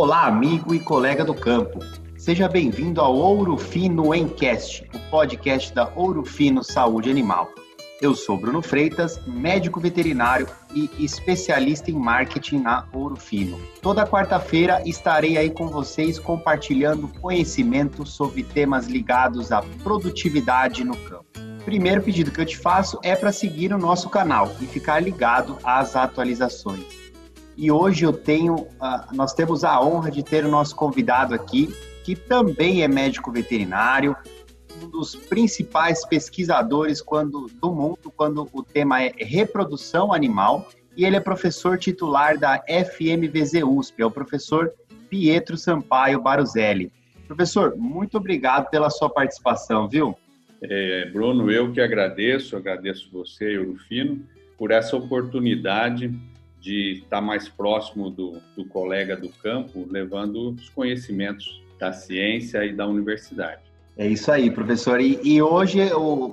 Olá, amigo e colega do campo. Seja bem-vindo ao Ouro Fino Encast, o podcast da Ouro Fino Saúde Animal. Eu sou Bruno Freitas, médico veterinário e especialista em marketing na Ouro Fino. Toda quarta-feira estarei aí com vocês compartilhando conhecimento sobre temas ligados à produtividade no campo. Primeiro pedido que eu te faço é para seguir o nosso canal e ficar ligado às atualizações. E hoje eu tenho, uh, nós temos a honra de ter o nosso convidado aqui, que também é médico veterinário, um dos principais pesquisadores quando, do mundo quando o tema é reprodução animal, e ele é professor titular da FMVZ USP, é o professor Pietro Sampaio Baruzelli. Professor, muito obrigado pela sua participação, viu? É, Bruno, eu que agradeço, agradeço você, Eurofino, por essa oportunidade de estar mais próximo do, do colega do campo, levando os conhecimentos da ciência e da universidade. É isso aí, professor. E, e hoje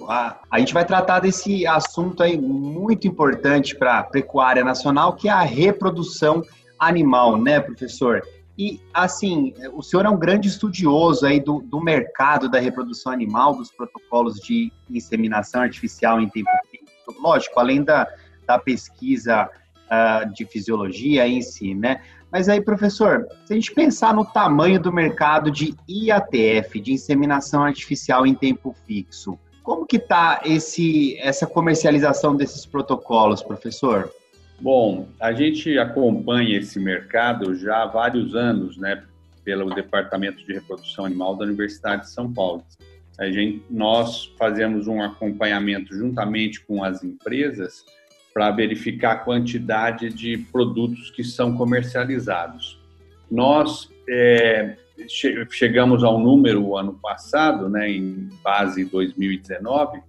a, a, gente vai tratar desse assunto aí muito importante para a pecuária nacional, que é a reprodução animal, né, professor? E, assim, o senhor é um grande estudioso aí do, do mercado da reprodução animal, dos protocolos de inseminação artificial em tempo fixo. Lógico, além da, da pesquisa uh, de fisiologia em si, né? Mas aí, professor, se a gente pensar no tamanho do mercado de IATF, de inseminação artificial em tempo fixo, como que está essa comercialização desses protocolos, professor? Bom, a gente acompanha esse mercado já há vários anos, né, pelo Departamento de Reprodução Animal da Universidade de São Paulo. A gente, nós fazemos um acompanhamento juntamente com as empresas para verificar a quantidade de produtos que são comercializados. Nós é, che chegamos ao número ano passado, né, em base 2019,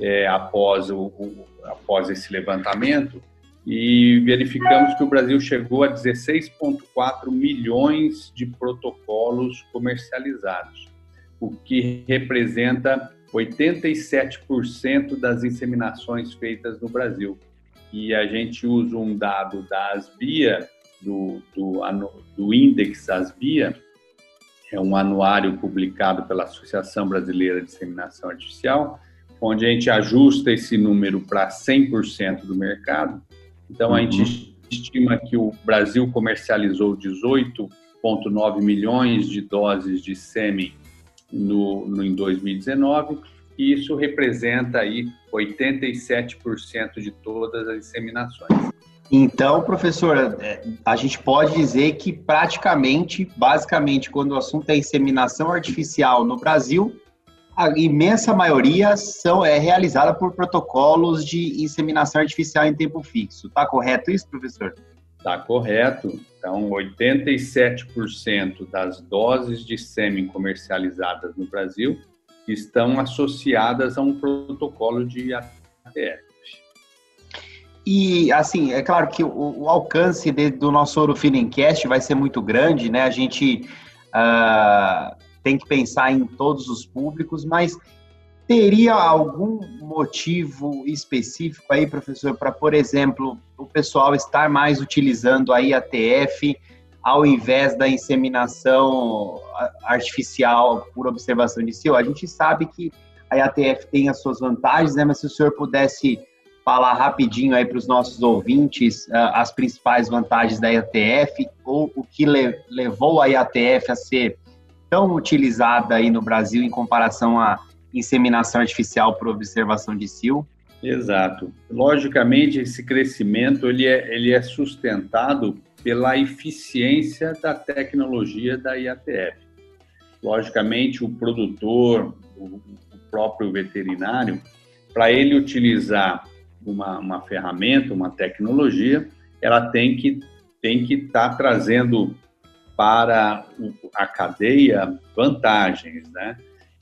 é, após, o, o, após esse levantamento, e verificamos que o Brasil chegou a 16,4 milhões de protocolos comercializados, o que representa 87% das inseminações feitas no Brasil e a gente usa um dado da Asbia, do, do, do Index Asbia, é um anuário publicado pela Associação Brasileira de Disseminação Artificial, onde a gente ajusta esse número para 100% do mercado. Então, a gente uhum. estima que o Brasil comercializou 18,9 milhões de doses de sêmen no, no, em 2019 e isso representa aí 87% de todas as inseminações. Então, professora, é, a gente pode dizer que praticamente, basicamente, quando o assunto é inseminação artificial no Brasil, a imensa maioria são, é realizada por protocolos de inseminação artificial em tempo fixo. Está correto isso, professor? Está correto. Então, 87% das doses de sêmen comercializadas no Brasil estão associadas a um protocolo de ATF. E, assim, é claro que o, o alcance de, do nosso Ouro vai ser muito grande, né? A gente uh, tem que pensar em todos os públicos, mas teria algum motivo específico aí, professor, para, por exemplo, o pessoal estar mais utilizando a IATF ao invés da inseminação artificial por observação de cio. A gente sabe que a IATF tem as suas vantagens, né? Mas se o senhor pudesse falar rapidinho aí para os nossos ouvintes uh, as principais vantagens da IATF ou o que le levou a IATF a ser tão utilizada aí no Brasil em comparação à inseminação artificial por observação de cio? Exato. Logicamente, esse crescimento ele é, ele é sustentado pela eficiência da tecnologia da IATF. Logicamente, o produtor, o próprio veterinário, para ele utilizar uma, uma ferramenta, uma tecnologia, ela tem que tem que estar tá trazendo para a cadeia vantagens, né?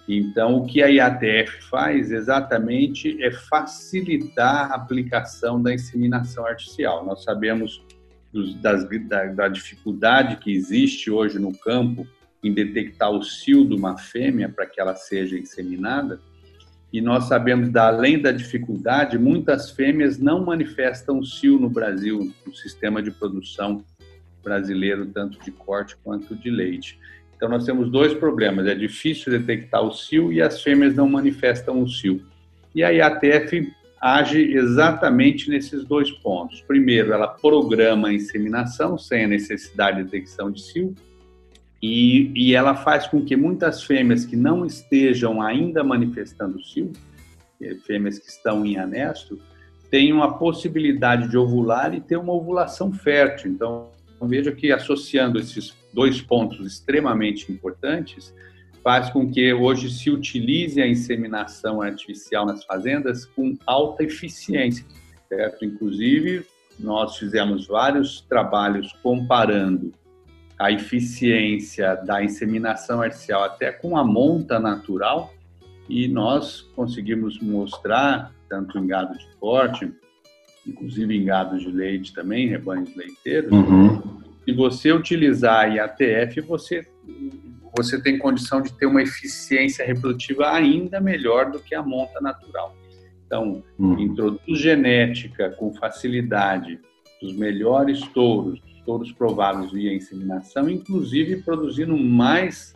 Então, o que a IATF faz exatamente é facilitar a aplicação da inseminação artificial. Nós sabemos das, da, da, dificuldade que existe hoje no campo em detectar o cio de uma fêmea para que ela seja inseminada. E nós sabemos, da, além da dificuldade, muitas fêmeas não manifestam cio no Brasil, no sistema de produção brasileiro, tanto de corte quanto de leite. Então, nós temos dois problemas: é difícil detectar o cio e as fêmeas não manifestam o cio. E a IATF age exatamente nesses dois pontos. Primeiro, ela programa a inseminação sem a necessidade de detecção de cio, e, e ela faz com que muitas fêmeas que não estejam ainda manifestando cio, é, fêmeas que estão em anesto, tenham a possibilidade de ovular e ter uma ovulação fértil. Então, veja que associando esses dois pontos extremamente importantes, faz com que hoje se utilize a inseminação artificial nas fazendas com alta eficiência, certo? Inclusive, nós fizemos vários trabalhos comparando a eficiência da inseminação artificial até com a monta natural e nós conseguimos mostrar, tanto em gado de corte, inclusive em gado de leite também, rebanhos leiteiros, uhum. se você utilizar a IATF, você, você tem condição de ter uma eficiência reprodutiva ainda melhor do que a monta natural. Então, uhum. introduz genética com facilidade dos melhores touros, touros provados via inseminação, inclusive produzindo mais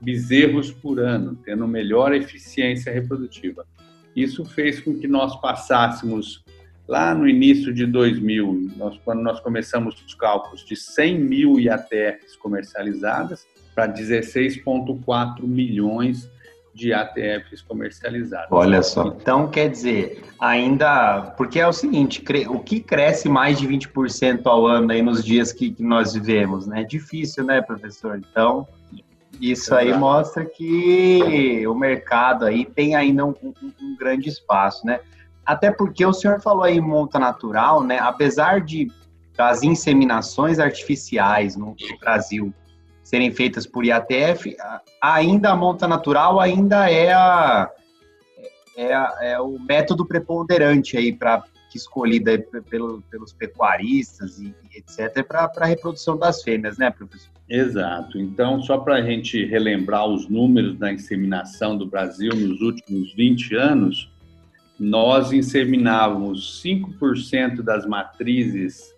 bezerros por ano, tendo melhor eficiência reprodutiva. Isso fez com que nós passássemos lá no início de 2000, nós, quando nós começamos os cálculos de 100 mil IATFs comercializadas para 16,4 milhões de ATFs comercializados. Olha só. Então, quer dizer, ainda. Porque é o seguinte: o que cresce mais de 20% ao ano aí nos dias que, que nós vivemos, né? É difícil, né, professor? Então, isso aí mostra que o mercado aí tem ainda um, um, um, grande espaço, né? Até porque o senhor falou aí monta natural, né? Apesar de das inseminações artificiais no Brasil serem feitas por IATF, ainda a monta natural ainda é, a, é, a, é o método preponderante aí para escolhida pelo, pelos pecuaristas e, e etc para a reprodução das fêmeas, né, professor? Exato. Então, só para a gente relembrar os números da inseminação do Brasil nos últimos 20 anos, nós inseminávamos 5% das matrizes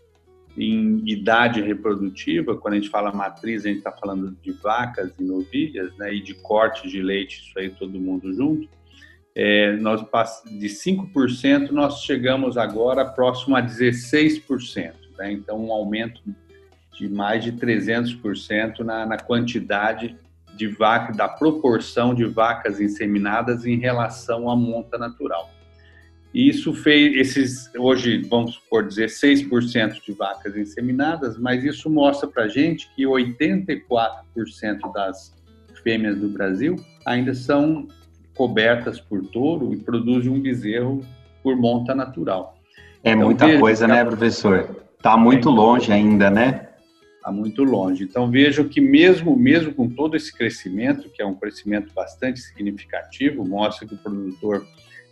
em idade reprodutiva, quando a gente fala matriz, a gente está falando de vacas e novilhas, né, e de corte de leite, isso aí todo mundo junto, é, nós de 5% nós chegamos agora próximo a 16%, né, então um aumento de mais de 300% na, na quantidade de vaca, da proporção de vacas inseminadas em relação à monta natural. E isso fez esses hoje vamos por dizer 6% de vacas inseminadas, mas isso mostra para gente que 84% das fêmeas do Brasil ainda são cobertas por touro e produzem um bezerro por monta natural. É então, muita vejo, coisa, né, professor? Está muito é, longe ainda, né? Está muito longe. Então vejo que mesmo mesmo com todo esse crescimento, que é um crescimento bastante significativo, mostra que o produtor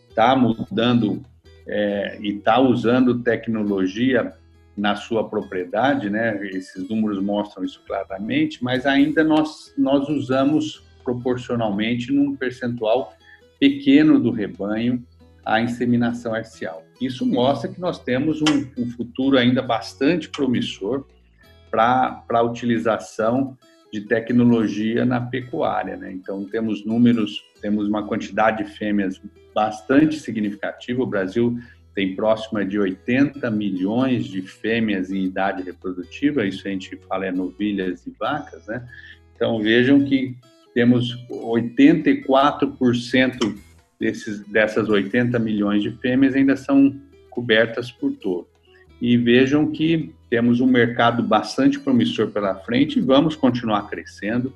está mudando é, e está usando tecnologia na sua propriedade, né? Esses números mostram isso claramente, mas ainda nós nós usamos proporcionalmente num percentual pequeno do rebanho a inseminação artificial. Isso mostra que nós temos um, um futuro ainda bastante promissor para a utilização de tecnologia na pecuária. Né? Então, temos números, temos uma quantidade de fêmeas bastante significativa. O Brasil tem próxima de 80 milhões de fêmeas em idade reprodutiva, isso a gente fala é novilhas e vacas, né? Então, vejam que temos 84% desses, dessas 80 milhões de fêmeas ainda são cobertas por touro. E vejam que temos um mercado bastante promissor pela frente e vamos continuar crescendo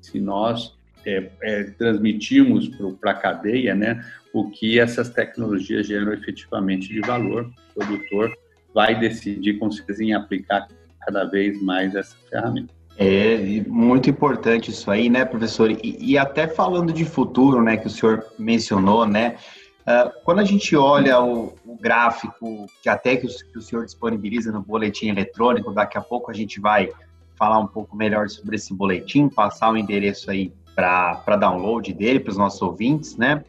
se nós é, é, transmitirmos para a cadeia né, o que essas tecnologias geram efetivamente de valor. O produtor vai decidir com certeza em aplicar cada vez mais essa ferramenta. É muito importante isso aí, né, professor? E, e até falando de futuro, né, que o senhor mencionou, né, Uh, quando a gente olha o, gráfico que até que o, que o, senhor disponibiliza no boletim eletrônico, daqui a pouco a gente vai falar um pouco melhor sobre esse boletim, passar o endereço aí para download dele para os nossos ouvintes, né?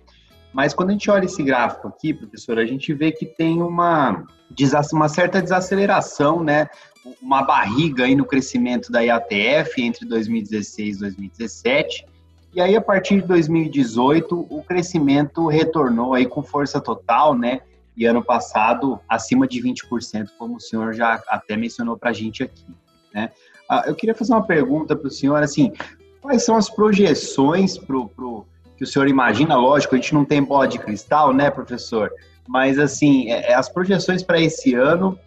Mas quando a gente olha esse gráfico aqui, professor, a gente vê que tem uma, uma certa desaceleração, né? Uma barriga aí no crescimento da IATF entre 2016 e 2017. E aí, a partir de 2018, o crescimento retornou aí com força total, né? E ano passado, acima de 20%, como o senhor já até mencionou para a gente aqui, né? Ah, eu queria fazer uma pergunta para o senhor, assim, quais são as projeções pro, pro, que o senhor imagina? Lógico, a gente não tem bola de cristal, né, professor? Mas, assim, é, é as projeções para esse ano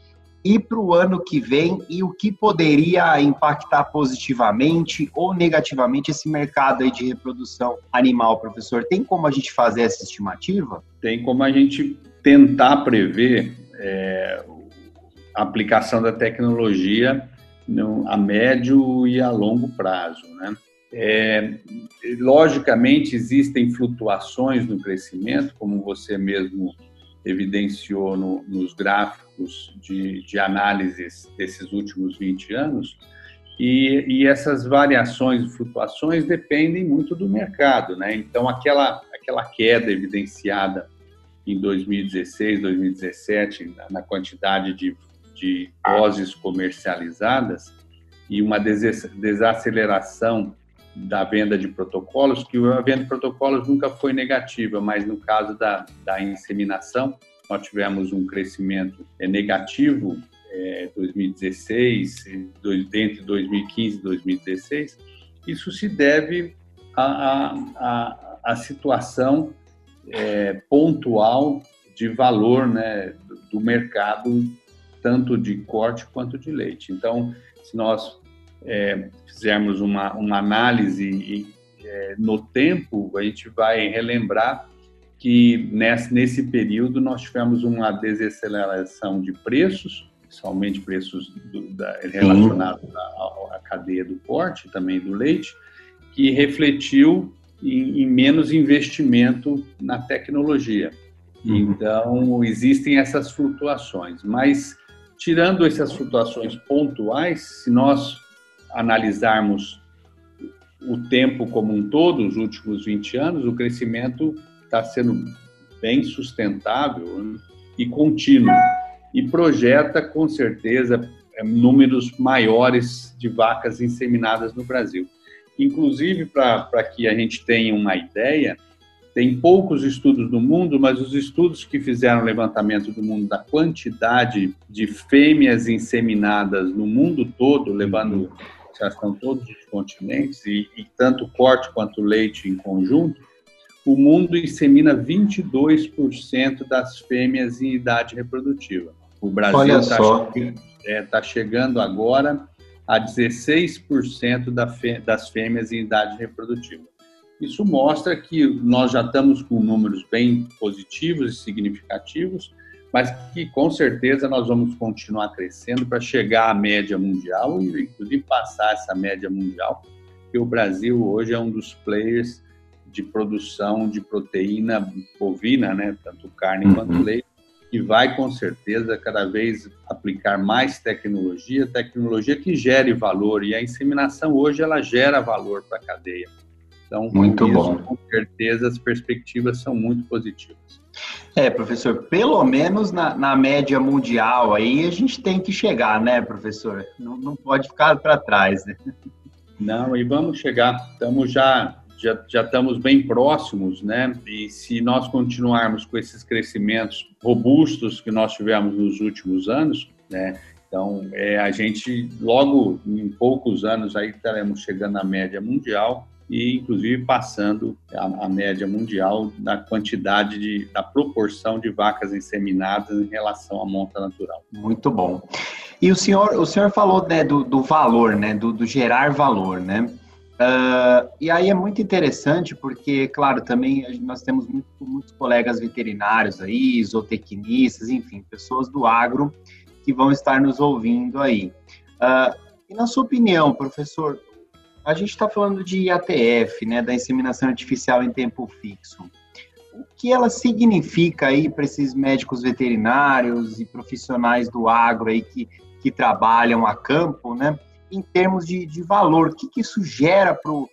e para o ano que vem e o que poderia impactar positivamente ou negativamente esse mercado aí de reprodução animal, professor? Tem como a gente fazer essa estimativa? Tem como a gente tentar prever é, a aplicação da tecnologia no, a médio e a longo prazo. Né? É, logicamente, existem flutuações no crescimento, como você mesmo evidenciou no, nos gráficos de, de análises desses últimos 20 anos, e, e, essas variações e flutuações dependem muito do mercado. Né? Então, aquela, aquela queda evidenciada em 2016, 2017, na, quantidade de de doses comercializadas e uma desaceleração da venda de protocolos, que a venda de protocolos nunca foi negativa, mas no caso da, da inseminação, nós tivemos um crescimento é, negativo é, 2016, entre 2015 e 2016. Isso se deve à, à, à situação é, pontual de valor né, do mercado tanto de corte quanto de leite. Então, se nós é, fizermos uma, uma análise é, no tempo, a gente vai relembrar que nesse, nesse período nós tivemos uma desaceleração de preços, principalmente preços do, da, relacionados à, cadeia do corte, também do leite, que refletiu em, em menos investimento na tecnologia. Uhum. Então, existem essas flutuações, mas tirando essas flutuações pontuais, se nós analisarmos o tempo como um todo, os últimos 20 anos, o crescimento está sendo bem sustentável né, e contínuo e projeta com certeza é, números maiores de vacas inseminadas no Brasil. Inclusive, para que a gente tenha uma ideia, tem poucos estudos no mundo, mas os estudos que fizeram levantamento do mundo da quantidade de fêmeas inseminadas no mundo todo, levando já estão todos os continentes, e, e tanto corte quanto leite em conjunto, o mundo insemina 22% das fêmeas em idade reprodutiva. O Brasil está é, tá chegando agora a 16% da fê, das fêmeas em idade reprodutiva. Isso mostra que nós já estamos com números bem positivos e significativos, mas que com certeza nós vamos continuar crescendo para chegar à média mundial e inclusive passar essa média mundial, porque o Brasil hoje é um dos players de produção de proteína bovina, né, tanto carne uhum. quanto leite, e vai com certeza cada vez aplicar mais tecnologia, tecnologia que gere valor e a inseminação hoje ela gera valor para a cadeia. Então, muito isso, bom. com certeza, as perspectivas são muito positivas. É, professor, pelo menos na, na média mundial aí a gente tem que chegar, né, professor? Não, não pode ficar para trás, né? Não, e vamos chegar. Estamos já, já, já estamos bem próximos, né? E se nós continuarmos com esses crescimentos robustos que nós tivemos nos últimos anos, né? Então, é, a gente, logo em poucos anos, aí estaremos chegando à média mundial e inclusive passando a, a, média mundial da quantidade de, da proporção de vacas inseminadas em relação à monta natural. Muito bom. E o senhor, o senhor falou né, do, do valor, né, do, do, gerar valor, né? Uh, e aí é muito interessante porque, claro, também nós temos muito, muitos colegas veterinários aí, zootecnistas, enfim, pessoas do agro que vão estar nos ouvindo aí. Uh, e na sua opinião, professor, a gente está falando de IATF, né, da inseminação artificial em tempo fixo. O que ela significa aí para esses médicos veterinários e profissionais do agro aí que, que trabalham a campo, né, em termos de, de valor? O que, que isso gera para o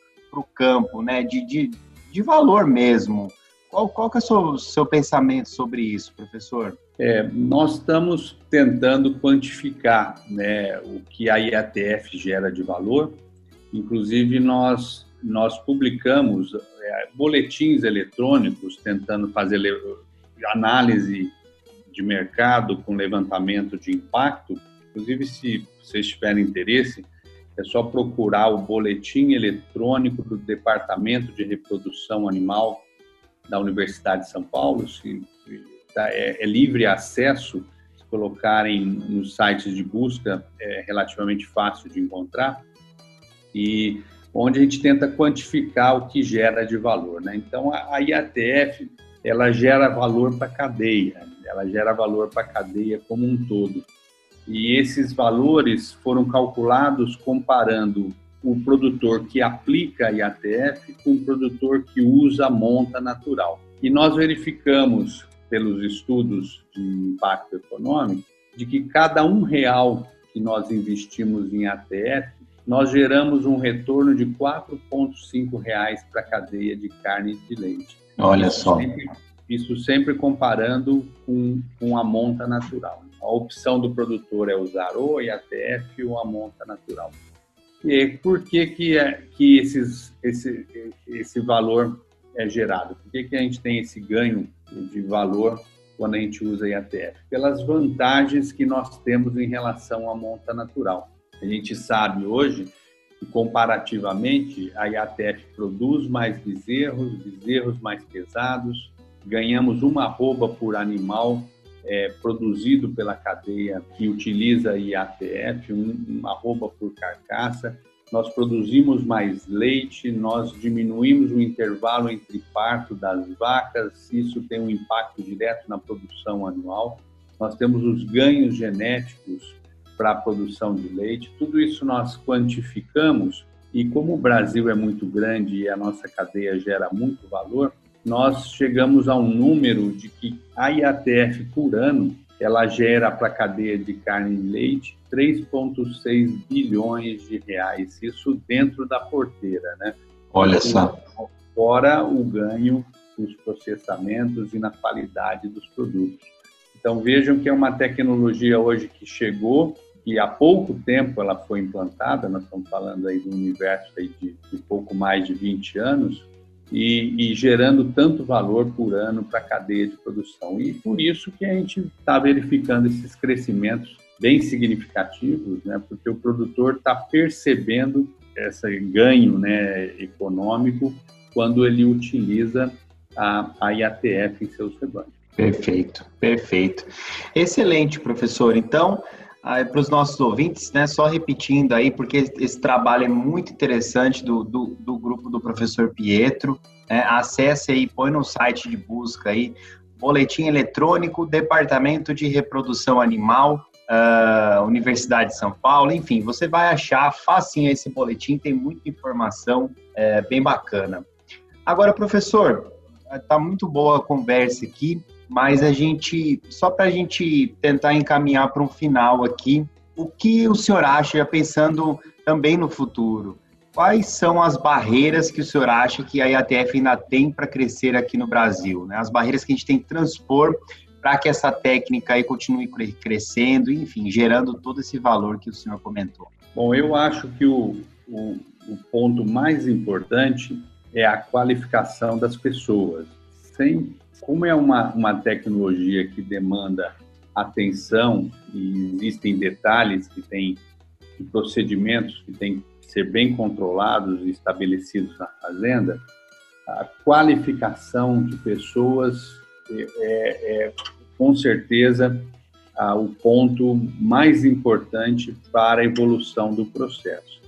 campo, né, de, de, de valor mesmo? Qual, qual que é o seu, seu pensamento sobre isso, professor? É, nós estamos tentando quantificar né, o que a IATF gera de valor. Inclusive, nós, nós publicamos é, boletins eletrônicos tentando fazer análise de mercado com levantamento de impacto. Inclusive, se vocês tiverem interesse, é só procurar o boletim eletrônico do Departamento de Reprodução Animal da Universidade de São Paulo. Se, tá, é, é, livre acesso, se colocarem nos sites de busca, é relativamente fácil de encontrar. E onde a gente tenta quantificar o que gera de valor. Né? Então, a IATF ela gera valor para a cadeia, ela gera valor para a cadeia como um todo. E esses valores foram calculados comparando o produtor que aplica a IATF com o produtor que usa a monta natural. E nós verificamos, pelos estudos de impacto econômico, de que cada um real que nós investimos em ATF, nós geramos um retorno de R$ 4,5 para a cadeia de carne e de leite. Olha só. Sempre, isso sempre comparando com, com a monta natural. A opção do produtor é usar ou a IATF ou a monta natural. E por que, que, é, que esses, esse, esse valor é gerado? Por que, que a gente tem esse ganho de valor quando a gente usa IATF? Pelas vantagens que nós temos em relação à monta natural. A gente sabe hoje que, comparativamente, a IATF produz mais bezerros, bezerros mais pesados, ganhamos uma arroba por animal é, produzido pela cadeia que utiliza IATF, um, uma arroba por carcaça. Nós produzimos mais leite, nós diminuímos o intervalo entre parto das vacas, isso tem um impacto direto na produção anual. Nós temos os ganhos genéticos para a produção de leite, tudo isso nós quantificamos e como o Brasil é muito grande e a nossa cadeia gera muito valor, nós chegamos a um número de que a IATF por ano ela gera para a cadeia de carne e leite 3,6 bilhões de reais, isso dentro da porteira, né? Olha só. Fora o ganho nos processamentos e na qualidade dos produtos. Então vejam que é uma tecnologia hoje que chegou e há pouco tempo ela foi implantada, nós estamos falando aí de um universo aí de, de pouco mais de 20 anos, e, e, gerando tanto valor por ano para a cadeia de produção. E por isso que a gente está verificando esses crescimentos bem significativos, né? porque o produtor está percebendo esse ganho né, econômico quando ele utiliza a, a IATF em seus rebanhos. Perfeito, perfeito. Excelente, professor. Então, para os nossos ouvintes, né, só repetindo aí, porque esse trabalho é muito interessante do, do, do grupo do professor Pietro. Né, acesse aí, põe no site de busca aí, Boletim Eletrônico, Departamento de Reprodução Animal, uh, Universidade de São Paulo, enfim, você vai achar facinho esse boletim, tem muita informação é, bem bacana. Agora, professor, tá muito boa a conversa aqui mas a gente, só para a gente tentar encaminhar para um final aqui, o que o senhor acha, pensando também no futuro? Quais são as barreiras que o senhor acha que a IATF ainda tem para crescer aqui no Brasil? Né? As barreiras que a gente tem que transpor para que essa técnica aí continue crescendo, enfim, gerando todo esse valor que o senhor comentou. Bom, eu acho que o, o, o ponto mais importante é a qualificação das pessoas. Sem como é uma, uma tecnologia que demanda atenção e existem detalhes que têm procedimentos que têm que ser bem controlados e estabelecidos na fazenda, a qualificação de pessoas é, é, é com certeza o ponto mais importante para a evolução do processo.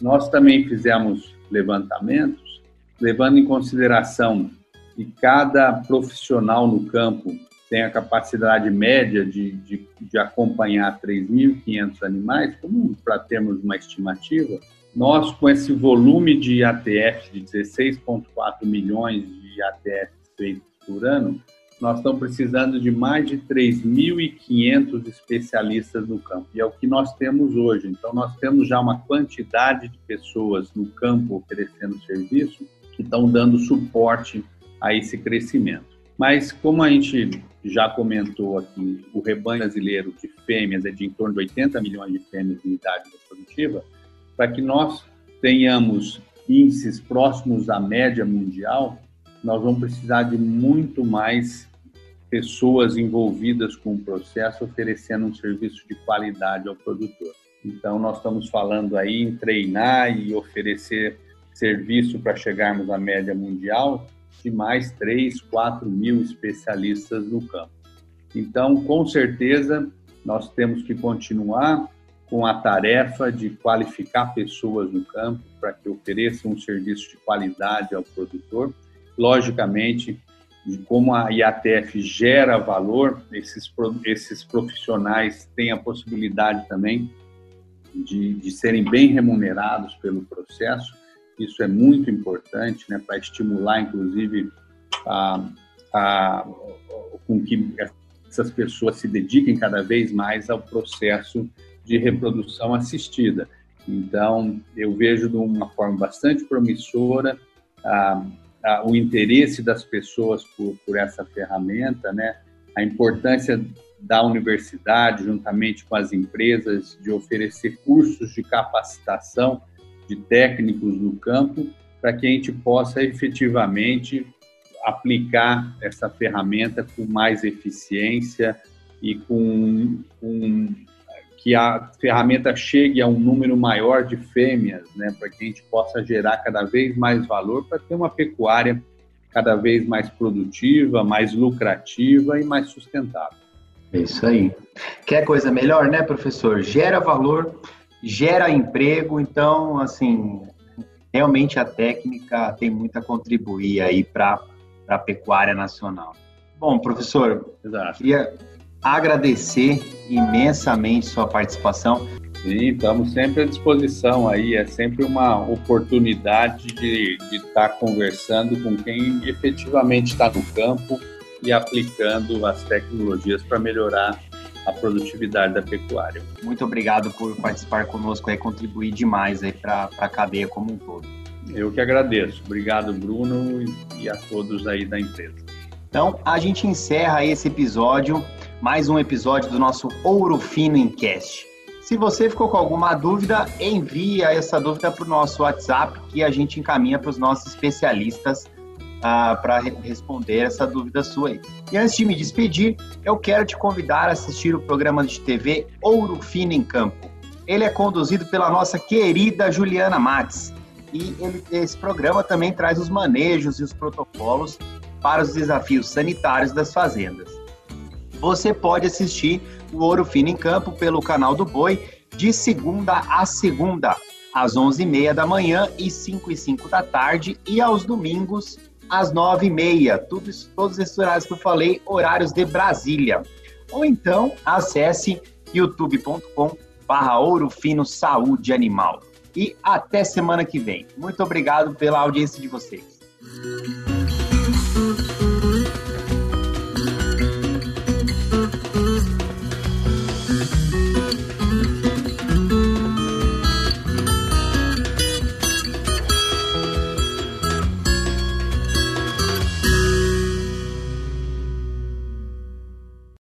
Nós também fizemos levantamentos, levando em consideração e cada profissional no campo tem a capacidade média de, de, de acompanhar 3.500 animais, como para termos uma estimativa, nós, com esse volume de ATF de 16,4 milhões de ATFs feitos por ano, nós estamos precisando de mais de 3.500 especialistas no campo. E é o que nós temos hoje. Então, nós temos já uma quantidade de pessoas no campo oferecendo serviço que estão dando suporte a esse crescimento. Mas, como a gente já comentou aqui, o rebanho brasileiro de fêmeas é de em torno de 80 milhões de fêmeas em idade reprodutiva, para que nós tenhamos índices próximos à média mundial, nós vamos precisar de muito mais pessoas envolvidas com o processo oferecendo um serviço de qualidade ao produtor. Então, nós estamos falando aí em treinar e oferecer serviço para chegarmos à média mundial de mais 3, 4 mil especialistas no campo. Então, com certeza, nós temos que continuar com a tarefa de qualificar pessoas no campo para que ofereçam um serviço de qualidade ao produtor. Logicamente, como a IATF gera valor, esses, esses profissionais têm a possibilidade também de, de serem bem remunerados pelo processo. Isso é muito importante né, para estimular, inclusive, a, a, com que essas pessoas se dediquem cada vez mais ao processo de reprodução assistida. Então, eu vejo de uma forma bastante promissora a, a, o interesse das pessoas por, por essa ferramenta, né? a importância da universidade, juntamente com as empresas, de oferecer cursos de capacitação de técnicos no campo, para que a gente possa efetivamente aplicar essa ferramenta com mais eficiência e com, com que a ferramenta chegue a um número maior de fêmeas, né, para que a gente possa gerar cada vez mais valor para ter uma pecuária cada vez mais produtiva, mais lucrativa e mais sustentável. É isso aí. Quer coisa melhor, né, professor? Gera valor, gera emprego, então, assim, realmente a técnica tem muito a contribuir aí para a pecuária nacional. Bom, professor, Exato. queria agradecer imensamente sua participação. Sim, estamos sempre à disposição aí, é sempre uma oportunidade de, de estar conversando com quem efetivamente está no campo e aplicando as tecnologias para melhorar a produtividade da pecuária. Muito obrigado por participar conosco e contribuir demais para a cadeia como um todo. Eu que agradeço. Obrigado, Bruno, e a todos aí da empresa. Então, a gente encerra esse episódio mais um episódio do nosso Ouro Fino Encast. Se você ficou com alguma dúvida, envie essa dúvida para o nosso WhatsApp que a gente encaminha para os nossos especialistas para re responder essa dúvida sua aí. E antes de me despedir, eu quero te convidar a assistir o programa de TV Ouro Fino em Campo. Ele é conduzido pela nossa querida Juliana Mates. E ele, esse programa também traz os manejos e os protocolos para os desafios sanitários das fazendas você pode assistir o Ouro Fino em Campo pelo canal do Boi de segunda a segunda, às 11h30 da manhã e 5 e 5 da tarde, e aos domingos, às 9h30. Todos, todos esses horários que eu falei, horários de Brasília. Ou então, acesse youtube.com barra Saúde Animal. E até semana que vem. Muito obrigado pela audiência de vocês.